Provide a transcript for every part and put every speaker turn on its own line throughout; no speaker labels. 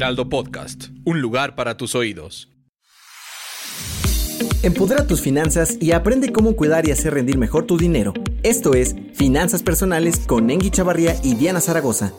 Heraldo Podcast, un lugar para tus oídos.
Empodera tus finanzas y aprende cómo cuidar y hacer rendir mejor tu dinero. Esto es Finanzas Personales con Engi Chavarría y Diana Zaragoza.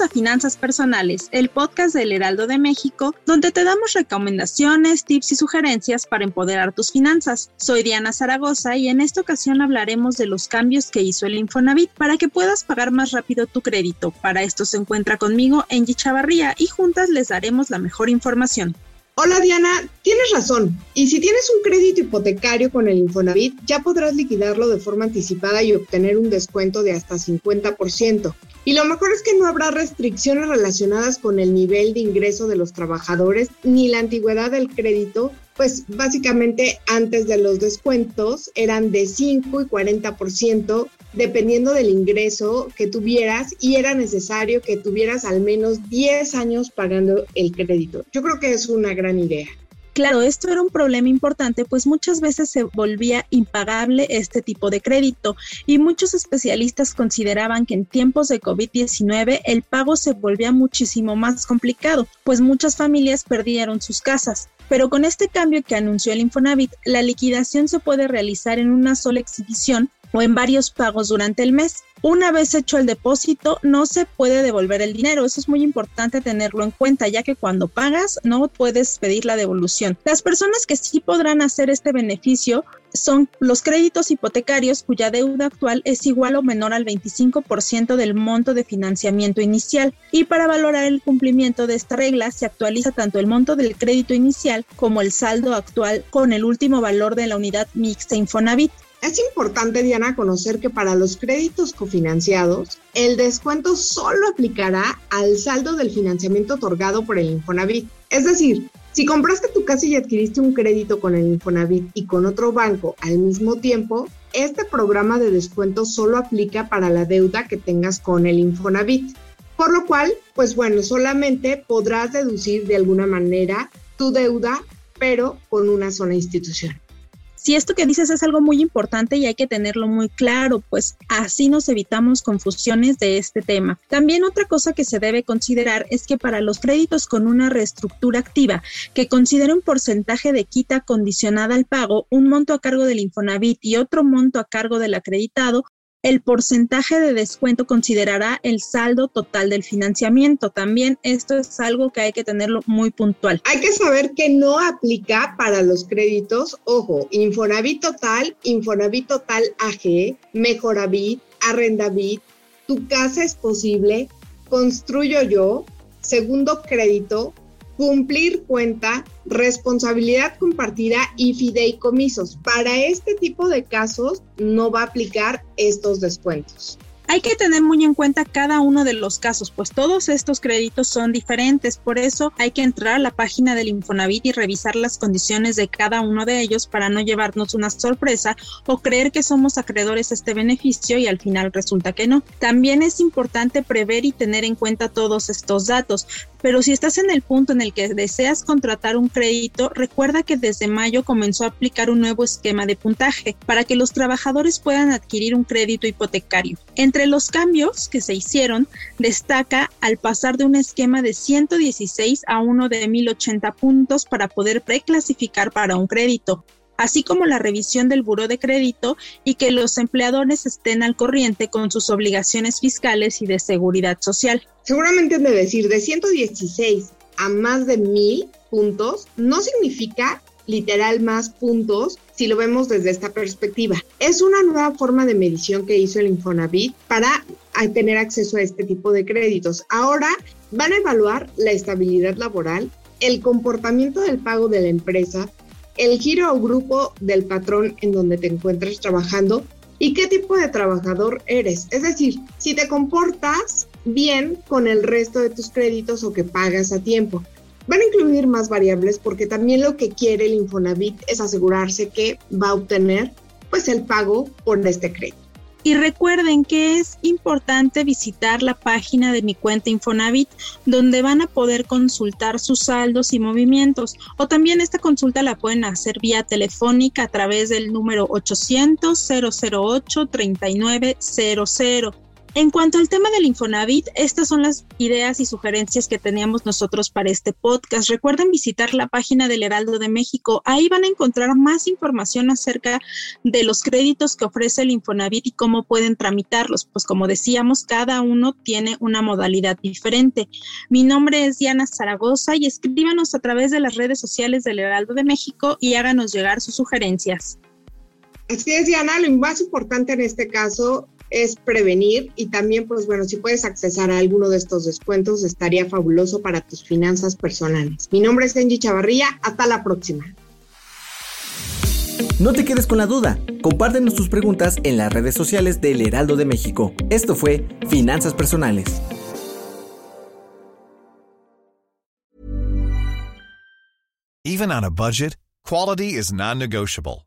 A Finanzas Personales, el podcast del Heraldo de México, donde te damos recomendaciones, tips y sugerencias para empoderar tus finanzas. Soy Diana Zaragoza y en esta ocasión hablaremos de los cambios que hizo el Infonavit para que puedas pagar más rápido tu crédito. Para esto se encuentra conmigo Angie Chavarría y juntas les daremos la mejor información.
Hola Diana, tienes razón. Y si tienes un crédito hipotecario con el Infonavit, ya podrás liquidarlo de forma anticipada y obtener un descuento de hasta 50%. Y lo mejor es que no habrá restricciones relacionadas con el nivel de ingreso de los trabajadores ni la antigüedad del crédito, pues básicamente antes de los descuentos eran de 5 y 40% dependiendo del ingreso que tuvieras y era necesario que tuvieras al menos 10 años pagando el crédito. Yo creo que es una gran idea.
Claro, esto era un problema importante, pues muchas veces se volvía impagable este tipo de crédito y muchos especialistas consideraban que en tiempos de COVID-19 el pago se volvía muchísimo más complicado, pues muchas familias perdieron sus casas. Pero con este cambio que anunció el Infonavit, la liquidación se puede realizar en una sola exhibición o en varios pagos durante el mes. Una vez hecho el depósito, no se puede devolver el dinero. Eso es muy importante tenerlo en cuenta, ya que cuando pagas no puedes pedir la devolución. Las personas que sí podrán hacer este beneficio son los créditos hipotecarios cuya deuda actual es igual o menor al 25% del monto de financiamiento inicial. Y para valorar el cumplimiento de esta regla se actualiza tanto el monto del crédito inicial como el saldo actual con el último valor de la unidad mixta Infonavit.
Es importante, Diana, conocer que para los créditos cofinanciados, el descuento solo aplicará al saldo del financiamiento otorgado por el Infonavit. Es decir, si compraste tu casa y adquiriste un crédito con el Infonavit y con otro banco al mismo tiempo, este programa de descuento solo aplica para la deuda que tengas con el Infonavit. Por lo cual, pues bueno, solamente podrás deducir de alguna manera tu deuda, pero con una sola institución.
Si esto que dices es algo muy importante y hay que tenerlo muy claro, pues así nos evitamos confusiones de este tema. También otra cosa que se debe considerar es que para los créditos con una reestructura activa que considere un porcentaje de quita condicionada al pago, un monto a cargo del Infonavit y otro monto a cargo del acreditado, el porcentaje de descuento considerará el saldo total del financiamiento. También esto es algo que hay que tenerlo muy puntual.
Hay que saber que no aplica para los créditos, ojo, Infonavit Total, Infonavit Total AG, Mejoravit, Arrendavit, Tu Casa es Posible, Construyo Yo, Segundo Crédito, cumplir cuenta, responsabilidad compartida y fideicomisos. Para este tipo de casos no va a aplicar estos descuentos.
Hay que tener muy en cuenta cada uno de los casos, pues todos estos créditos son diferentes, por eso hay que entrar a la página del Infonavit y revisar las condiciones de cada uno de ellos para no llevarnos una sorpresa o creer que somos acreedores a este beneficio y al final resulta que no. También es importante prever y tener en cuenta todos estos datos, pero si estás en el punto en el que deseas contratar un crédito, recuerda que desde mayo comenzó a aplicar un nuevo esquema de puntaje para que los trabajadores puedan adquirir un crédito hipotecario. Los cambios que se hicieron, destaca al pasar de un esquema de 116 a uno de 1080 puntos para poder preclasificar para un crédito así como la revisión del buro de crédito y que los empleadores estén al corriente con sus obligaciones fiscales y de seguridad social.
Seguramente han de decir de 116 a más de 1000 puntos, no significa literal más puntos si lo vemos desde esta perspectiva. Es una nueva forma de medición que hizo el Infonavit para tener acceso a este tipo de créditos. Ahora van a evaluar la estabilidad laboral, el comportamiento del pago de la empresa, el giro o grupo del patrón en donde te encuentres trabajando y qué tipo de trabajador eres. Es decir, si te comportas bien con el resto de tus créditos o que pagas a tiempo. Van a incluir más variables porque también lo que quiere el Infonavit es asegurarse que va a obtener pues el pago por este crédito.
Y recuerden que es importante visitar la página de mi cuenta Infonavit, donde van a poder consultar sus saldos y movimientos. O también esta consulta la pueden hacer vía telefónica a través del número 800 008 3900 en cuanto al tema del Infonavit, estas son las ideas y sugerencias que teníamos nosotros para este podcast. Recuerden visitar la página del Heraldo de México. Ahí van a encontrar más información acerca de los créditos que ofrece el Infonavit y cómo pueden tramitarlos. Pues como decíamos, cada uno tiene una modalidad diferente. Mi nombre es Diana Zaragoza y escríbanos a través de las redes sociales del Heraldo de México y háganos llegar sus sugerencias.
Así es, Diana, lo más importante en este caso es prevenir y también, pues bueno, si puedes accesar a alguno de estos descuentos, estaría fabuloso para tus finanzas personales. Mi nombre es Angie Chavarría, hasta la próxima.
No te quedes con la duda, compártenos tus preguntas en las redes sociales del Heraldo de México. Esto fue Finanzas Personales.
Even on a budget, quality is non-negotiable.